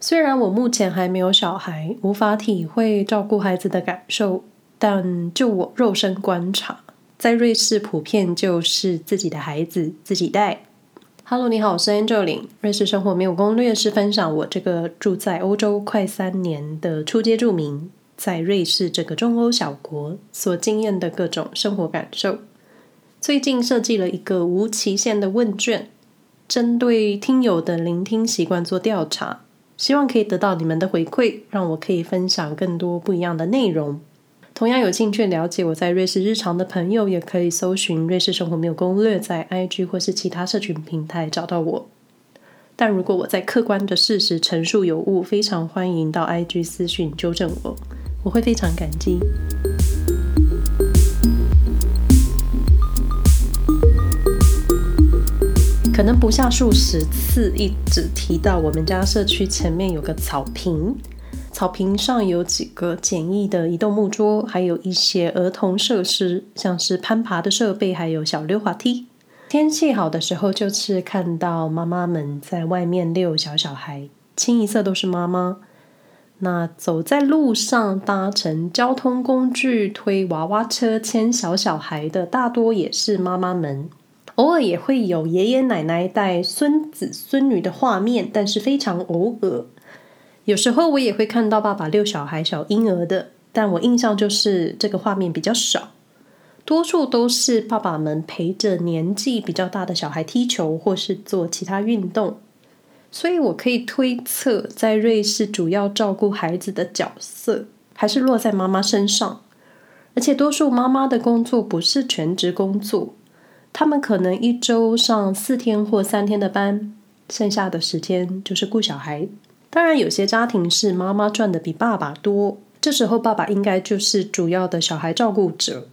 虽然我目前还没有小孩，无法体会照顾孩子的感受，但就我肉身观察，在瑞士普遍就是自己的孩子自己带。Hello，你好，我是 Angeline。瑞士生活没有攻略，是分享我这个住在欧洲快三年的初阶住民，在瑞士这个中欧小国所经验的各种生活感受。最近设计了一个无期限的问卷，针对听友的聆听习惯做调查。希望可以得到你们的回馈，让我可以分享更多不一样的内容。同样有兴趣了解我在瑞士日常的朋友，也可以搜寻“瑞士生活没有攻略”在 IG 或是其他社群平台找到我。但如果我在客观的事实陈述有误，非常欢迎到 IG 私讯纠正我，我会非常感激。可能不下数十次，一直提到我们家社区前面有个草坪，草坪上有几个简易的移动木桌，还有一些儿童设施，像是攀爬的设备，还有小溜滑梯。天气好的时候，就是看到妈妈们在外面遛小小孩，清一色都是妈妈。那走在路上搭乘交通工具、推娃娃车、牵小小孩的，大多也是妈妈们。偶尔也会有爷爷奶奶带孙子孙女的画面，但是非常偶尔。有时候我也会看到爸爸遛小孩、小婴儿的，但我印象就是这个画面比较少，多数都是爸爸们陪着年纪比较大的小孩踢球或是做其他运动。所以我可以推测，在瑞士主要照顾孩子的角色还是落在妈妈身上，而且多数妈妈的工作不是全职工作。他们可能一周上四天或三天的班，剩下的时间就是顾小孩。当然，有些家庭是妈妈赚的比爸爸多，这时候爸爸应该就是主要的小孩照顾者。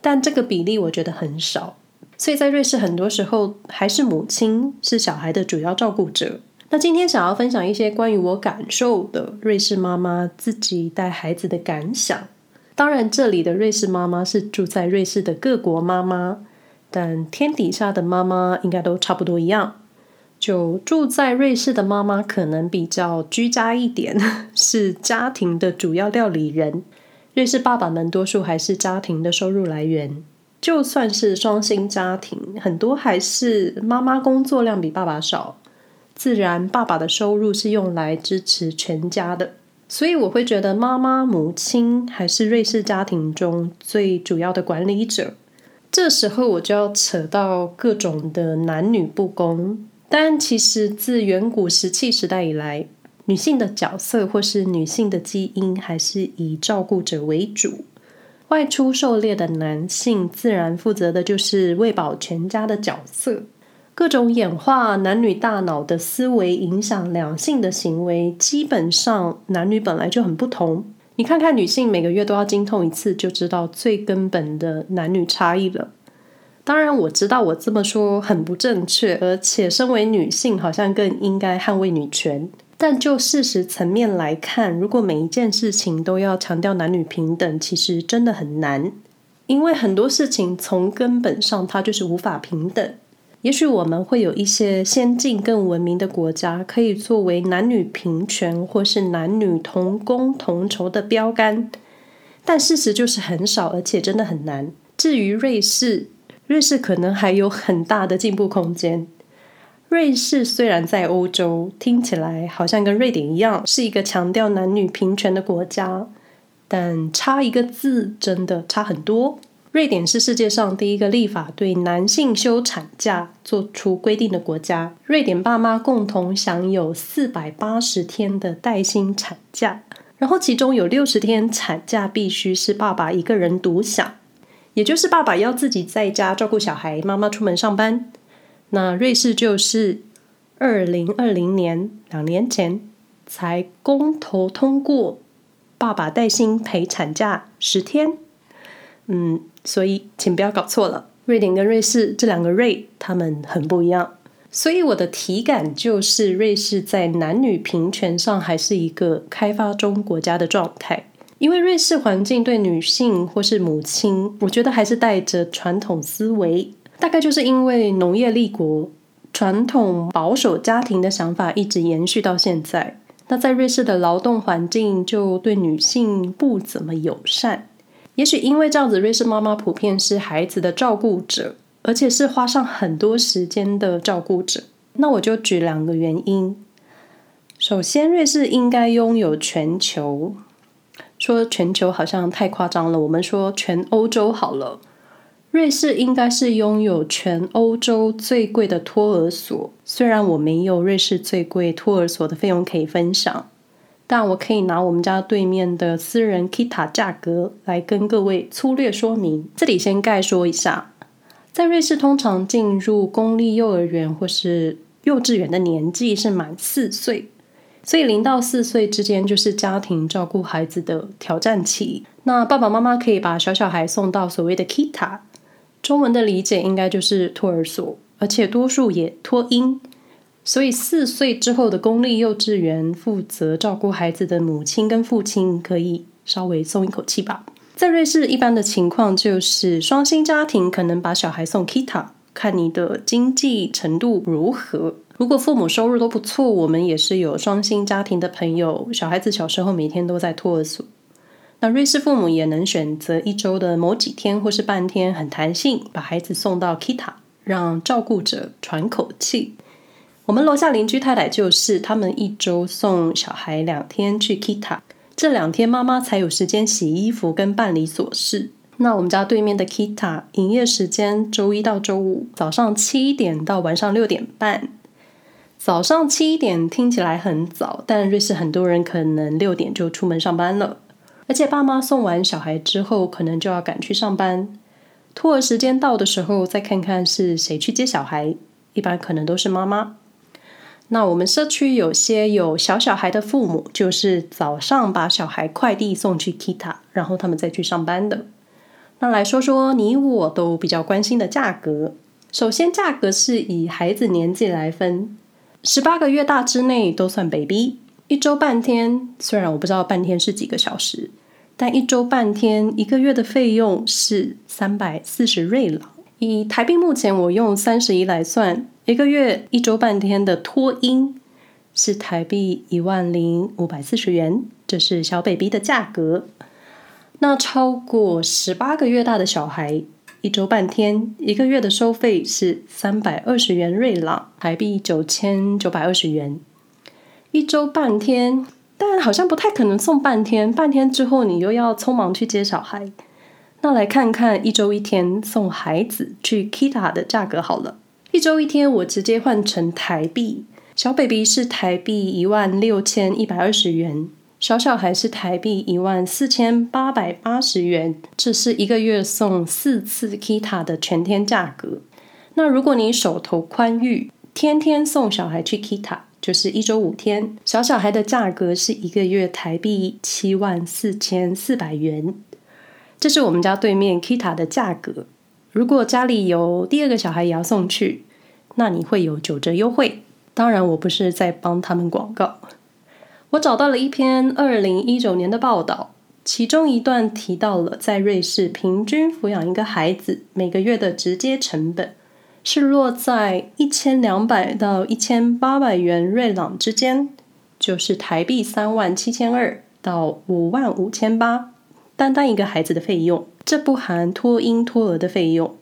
但这个比例我觉得很少，所以在瑞士很多时候还是母亲是小孩的主要照顾者。那今天想要分享一些关于我感受的瑞士妈妈自己带孩子的感想。当然，这里的瑞士妈妈是住在瑞士的各国妈妈。但天底下的妈妈应该都差不多一样，就住在瑞士的妈妈可能比较居家一点，是家庭的主要料理人。瑞士爸爸们多数还是家庭的收入来源，就算是双薪家庭，很多还是妈妈工作量比爸爸少，自然爸爸的收入是用来支持全家的。所以我会觉得妈妈、母亲还是瑞士家庭中最主要的管理者。这时候我就要扯到各种的男女不公，但其实自远古石器时代以来，女性的角色或是女性的基因还是以照顾者为主。外出狩猎的男性自然负责的就是喂饱全家的角色。各种演化男女大脑的思维影响两性的行为，基本上男女本来就很不同。你看看女性每个月都要经痛一次，就知道最根本的男女差异了。当然，我知道我这么说很不正确，而且身为女性好像更应该捍卫女权。但就事实层面来看，如果每一件事情都要强调男女平等，其实真的很难，因为很多事情从根本上它就是无法平等。也许我们会有一些先进、更文明的国家，可以作为男女平权或是男女同工同酬的标杆，但事实就是很少，而且真的很难。至于瑞士，瑞士可能还有很大的进步空间。瑞士虽然在欧洲，听起来好像跟瑞典一样，是一个强调男女平权的国家，但差一个字，真的差很多。瑞典是世界上第一个立法对男性休产假做出规定的国家。瑞典爸妈共同享有四百八十天的带薪产假，然后其中有六十天产假必须是爸爸一个人独享，也就是爸爸要自己在家照顾小孩，妈妈出门上班。那瑞士就是二零二零年两年前才公投通过，爸爸带薪陪产假十天。嗯。所以，请不要搞错了，瑞典跟瑞士这两个瑞，他们很不一样。所以我的体感就是，瑞士在男女平权上还是一个开发中国家的状态。因为瑞士环境对女性或是母亲，我觉得还是带着传统思维。大概就是因为农业立国，传统保守家庭的想法一直延续到现在。那在瑞士的劳动环境就对女性不怎么友善。也许因为这样子，瑞士妈妈普遍是孩子的照顾者，而且是花上很多时间的照顾者。那我就举两个原因。首先，瑞士应该拥有全球，说全球好像太夸张了，我们说全欧洲好了。瑞士应该是拥有全欧洲最贵的托儿所，虽然我没有瑞士最贵托儿所的费用可以分享，但我可以拿我们家对面的私人 Kita 价格来跟各位粗略说明。这里先概说一下，在瑞士通常进入公立幼儿园或是幼稚园的年纪是满四岁，所以零到四岁之间就是家庭照顾孩子的挑战期。那爸爸妈妈可以把小小孩送到所谓的 Kita。中文的理解应该就是托儿所，而且多数也托婴，所以四岁之后的公立幼稚园负责照顾孩子的母亲跟父亲可以稍微松一口气吧。在瑞士，一般的情况就是双薪家庭可能把小孩送 Kita，看你的经济程度如何。如果父母收入都不错，我们也是有双薪家庭的朋友，小孩子小时候每天都在托儿所。那瑞士父母也能选择一周的某几天或是半天，很弹性，把孩子送到 Kita，让照顾者喘口气。我们楼下邻居太太就是，他们一周送小孩两天去 Kita，这两天妈妈才有时间洗衣服跟办理琐事。那我们家对面的 Kita 营业时间周一到周五早上七点到晚上六点半。早上七点听起来很早，但瑞士很多人可能六点就出门上班了。而且爸妈送完小孩之后，可能就要赶去上班。托儿时间到的时候，再看看是谁去接小孩，一般可能都是妈妈。那我们社区有些有小小孩的父母，就是早上把小孩快递送去 Kita，然后他们再去上班的。那来说说你我都比较关心的价格。首先，价格是以孩子年纪来分，十八个月大之内都算 baby。一周半天，虽然我不知道半天是几个小时，但一周半天一个月的费用是三百四十瑞郎。以台币目前我用三十一来算，一个月一周半天的托婴是台币一万零五百四十元，这是小 baby 的价格。那超过十八个月大的小孩，一周半天一个月的收费是三百二十元瑞郎，台币九千九百二十元。一周半天，但好像不太可能送半天。半天之后，你又要匆忙去接小孩。那来看看一周一天送孩子去 Kita 的价格好了。一周一天，我直接换成台币，小 baby 是台币一万六千一百二十元，小小孩是台币一万四千八百八十元。这是一个月送四次 Kita 的全天价格。那如果你手头宽裕，天天送小孩去 Kita。就是一周五天，小小孩的价格是一个月台币七万四千四百元。这是我们家对面 Kita 的价格。如果家里有第二个小孩也要送去，那你会有九折优惠。当然，我不是在帮他们广告。我找到了一篇二零一九年的报道，其中一段提到了在瑞士平均抚养一个孩子每个月的直接成本。是落在一千两百到一千八百元瑞郎之间，就是台币三万七千二到五万五千八，单单一个孩子的费用，这不含托婴托儿的费用。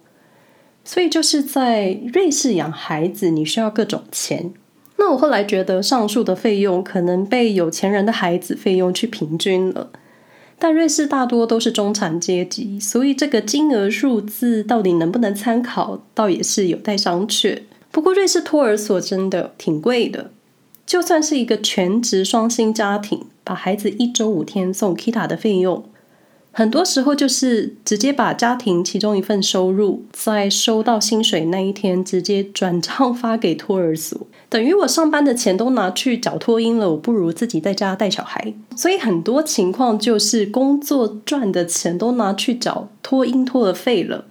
所以就是在瑞士养孩子，你需要各种钱。那我后来觉得上述的费用可能被有钱人的孩子费用去平均了。但瑞士大多都是中产阶级，所以这个金额数字到底能不能参考，倒也是有待商榷。不过瑞士托儿所真的挺贵的，就算是一个全职双薪家庭，把孩子一周五天送 Kita 的费用。很多时候就是直接把家庭其中一份收入，在收到薪水那一天直接转账发给托儿所，等于我上班的钱都拿去缴托婴了，我不如自己在家带小孩。所以很多情况就是工作赚的钱都拿去缴托婴托儿费了，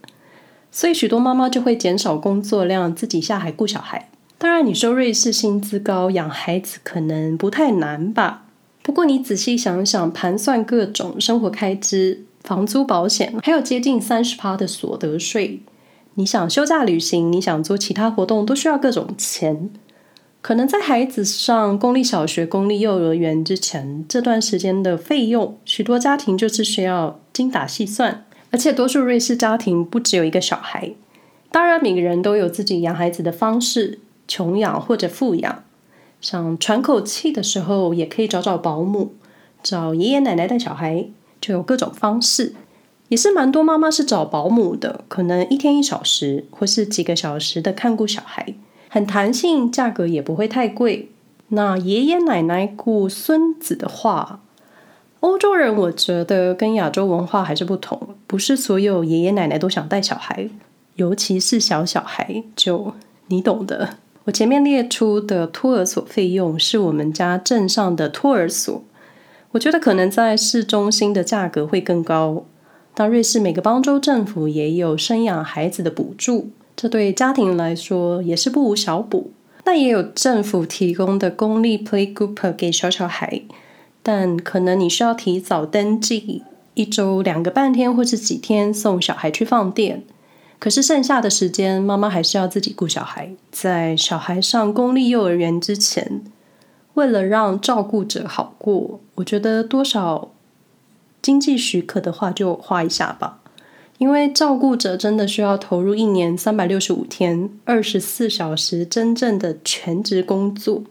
所以许多妈妈就会减少工作量，自己下海顾小孩。当然，你说瑞士薪资高，养孩子可能不太难吧？不过你仔细想想，盘算各种生活开支、房租、保险，还有接近三十趴的所得税，你想休假旅行，你想做其他活动，都需要各种钱。可能在孩子上公立小学、公立幼儿园之前，这段时间的费用，许多家庭就是需要精打细算。而且多数瑞士家庭不只有一个小孩，当然每个人都有自己养孩子的方式，穷养或者富养。想喘口气的时候，也可以找找保姆，找爷爷奶奶带小孩，就有各种方式。也是蛮多妈妈是找保姆的，可能一天一小时，或是几个小时的看顾小孩。很弹性，价格也不会太贵。那爷爷奶奶顾孙子的话，欧洲人我觉得跟亚洲文化还是不同，不是所有爷爷奶奶都想带小孩，尤其是小小孩，就你懂的。我前面列出的托儿所费用是我们家镇上的托儿所，我觉得可能在市中心的价格会更高。但瑞士每个邦州政府也有生养孩子的补助。这对家庭来说也是不无小补。那也有政府提供的公立 playgroup 给小小孩，但可能你需要提早登记，一周两个半天或是几天送小孩去放电。可是剩下的时间，妈妈还是要自己顾小孩。在小孩上公立幼儿园之前，为了让照顾者好过，我觉得多少经济许可的话，就花一下吧。因为照顾者真的需要投入一年三百六十五天、二十四小时真正的全职工作，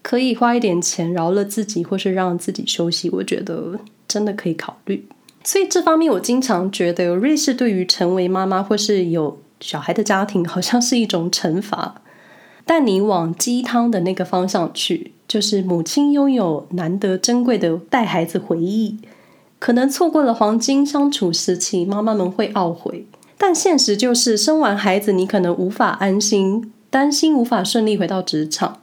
可以花一点钱饶了自己，或是让自己休息，我觉得真的可以考虑。所以这方面，我经常觉得瑞士对于成为妈妈或是有小孩的家庭，好像是一种惩罚。但你往鸡汤的那个方向去，就是母亲拥有难得珍贵的带孩子回忆。可能错过了黄金相处时期，妈妈们会懊悔。但现实就是，生完孩子，你可能无法安心，担心无法顺利回到职场。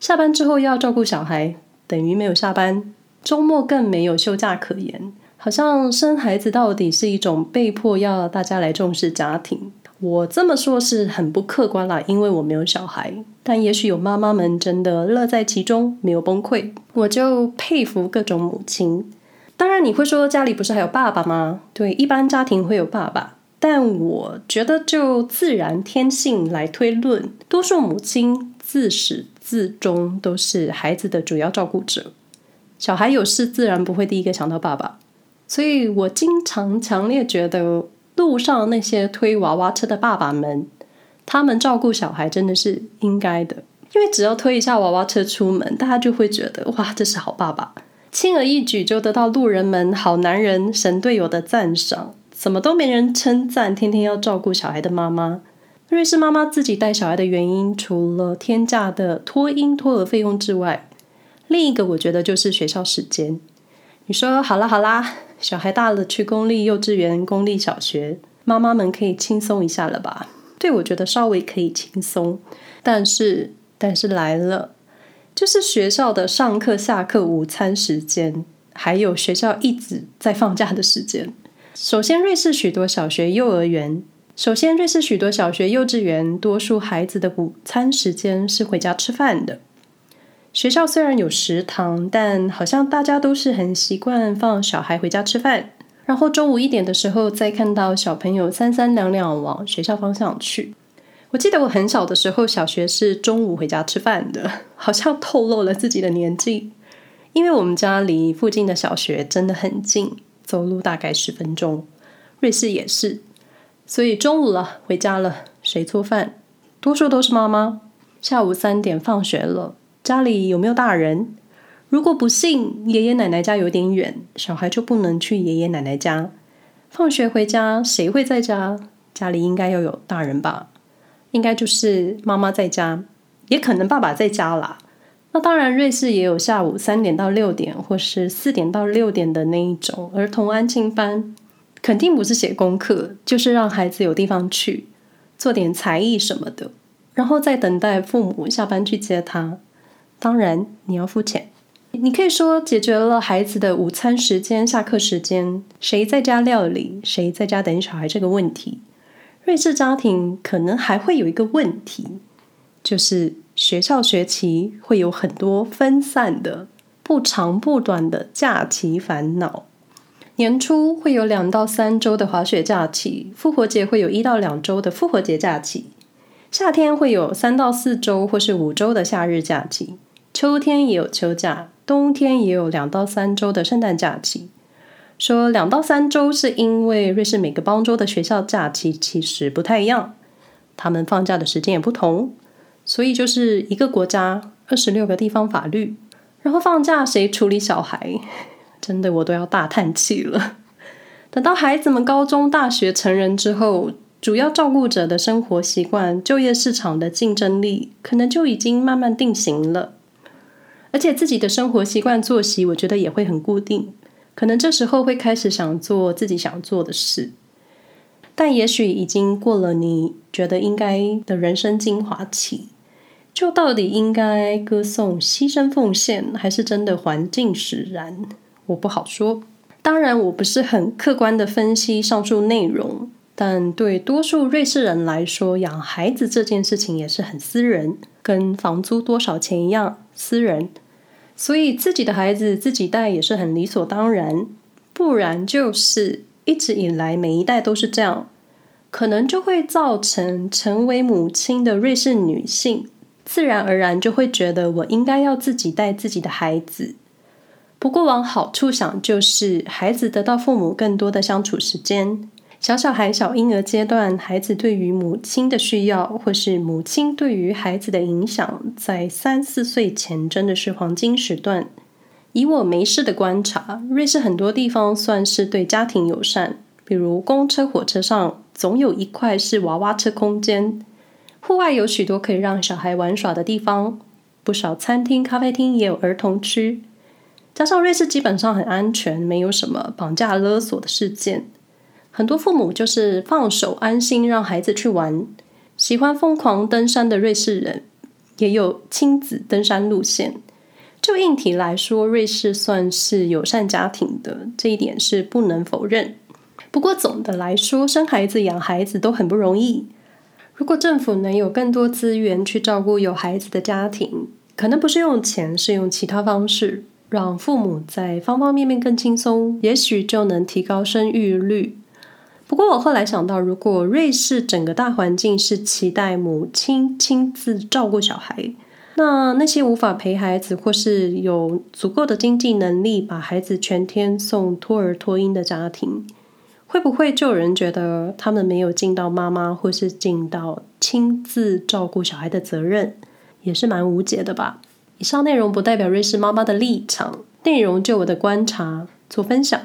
下班之后又要照顾小孩，等于没有下班。周末更没有休假可言。好像生孩子到底是一种被迫要大家来重视家庭。我这么说是很不客观啦，因为我没有小孩。但也许有妈妈们真的乐在其中，没有崩溃。我就佩服各种母亲。当然，你会说家里不是还有爸爸吗？对，一般家庭会有爸爸，但我觉得就自然天性来推论，多数母亲自始至终都是孩子的主要照顾者。小孩有事，自然不会第一个想到爸爸。所以我经常强烈觉得，路上那些推娃娃车的爸爸们，他们照顾小孩真的是应该的，因为只要推一下娃娃车出门，大家就会觉得哇，这是好爸爸。轻而易举就得到路人们“好男人”、“神队友”的赞赏，怎么都没人称赞天天要照顾小孩的妈妈。瑞士妈妈自己带小孩的原因，除了天价的托婴托儿费用之外，另一个我觉得就是学校时间。你说好啦好啦，小孩大了去公立幼稚园、公立小学，妈妈们可以轻松一下了吧？对，我觉得稍微可以轻松，但是但是来了。就是学校的上课、下课、午餐时间，还有学校一直在放假的时间。首先，瑞士许多小学、幼儿园，首先，瑞士许多小学、幼稚园，多数孩子的午餐时间是回家吃饭的。学校虽然有食堂，但好像大家都是很习惯放小孩回家吃饭，然后中午一点的时候再看到小朋友三三两两往学校方向去。我记得我很小的时候，小学是中午回家吃饭的，好像透露了自己的年纪。因为我们家离附近的小学真的很近，走路大概十分钟。瑞士也是，所以中午了，回家了，谁做饭？多数都是妈妈。下午三点放学了，家里有没有大人？如果不幸爷爷奶奶家有点远，小孩就不能去爷爷奶奶家。放学回家，谁会在家？家里应该要有大人吧？应该就是妈妈在家，也可能爸爸在家啦。那当然，瑞士也有下午三点到六点，或是四点到六点的那一种儿童安亲班，肯定不是写功课，就是让孩子有地方去做点才艺什么的，然后再等待父母下班去接他。当然，你要付钱。你可以说解决了孩子的午餐时间、下课时间，谁在家料理，谁在家等小孩这个问题。瑞士家庭可能还会有一个问题，就是学校学期会有很多分散的、不长不短的假期烦恼。年初会有两到三周的滑雪假期，复活节会有一到两周的复活节假期。夏天会有三到四周或是五周的夏日假期，秋天也有秋假，冬天也有两到三周的圣诞假期。说两到三周是因为瑞士每个邦州的学校假期其实不太一样，他们放假的时间也不同，所以就是一个国家二十六个地方法律，然后放假谁处理小孩？真的我都要大叹气了。等到孩子们高中、大学成人之后，主要照顾者的生活习惯、就业市场的竞争力，可能就已经慢慢定型了，而且自己的生活习惯、作息，我觉得也会很固定。可能这时候会开始想做自己想做的事，但也许已经过了你觉得应该的人生精华期。就到底应该歌颂牺牲奉献，还是真的环境使然？我不好说。当然，我不是很客观的分析上述内容，但对多数瑞士人来说，养孩子这件事情也是很私人，跟房租多少钱一样私人。所以自己的孩子自己带也是很理所当然，不然就是一直以来每一代都是这样，可能就会造成成为母亲的瑞士女性自然而然就会觉得我应该要自己带自己的孩子。不过往好处想，就是孩子得到父母更多的相处时间。小小孩、小婴儿阶段，孩子对于母亲的需要，或是母亲对于孩子的影响，在三四岁前真的是黄金时段。以我没事的观察，瑞士很多地方算是对家庭友善，比如公车、火车上总有一块是娃娃车空间，户外有许多可以让小孩玩耍的地方，不少餐厅、咖啡厅也有儿童区。加上瑞士基本上很安全，没有什么绑架勒索的事件。很多父母就是放手安心让孩子去玩，喜欢疯狂登山的瑞士人也有亲子登山路线。就硬体来说，瑞士算是友善家庭的，这一点是不能否认。不过总的来说，生孩子养孩子都很不容易。如果政府能有更多资源去照顾有孩子的家庭，可能不是用钱，是用其他方式，让父母在方方面面更轻松，也许就能提高生育率。不过我后来想到，如果瑞士整个大环境是期待母亲亲自照顾小孩，那那些无法陪孩子或是有足够的经济能力把孩子全天送托儿托婴的家庭，会不会就有人觉得他们没有尽到妈妈或是尽到亲自照顾小孩的责任，也是蛮无解的吧？以上内容不代表瑞士妈妈的立场，内容就我的观察做分享。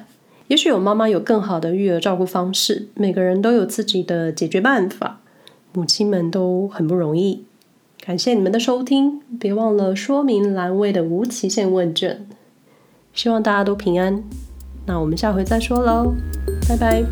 也许有妈妈有更好的育儿照顾方式，每个人都有自己的解决办法，母亲们都很不容易。感谢你们的收听，别忘了说明栏位的无期限问卷。希望大家都平安，那我们下回再说喽，拜拜。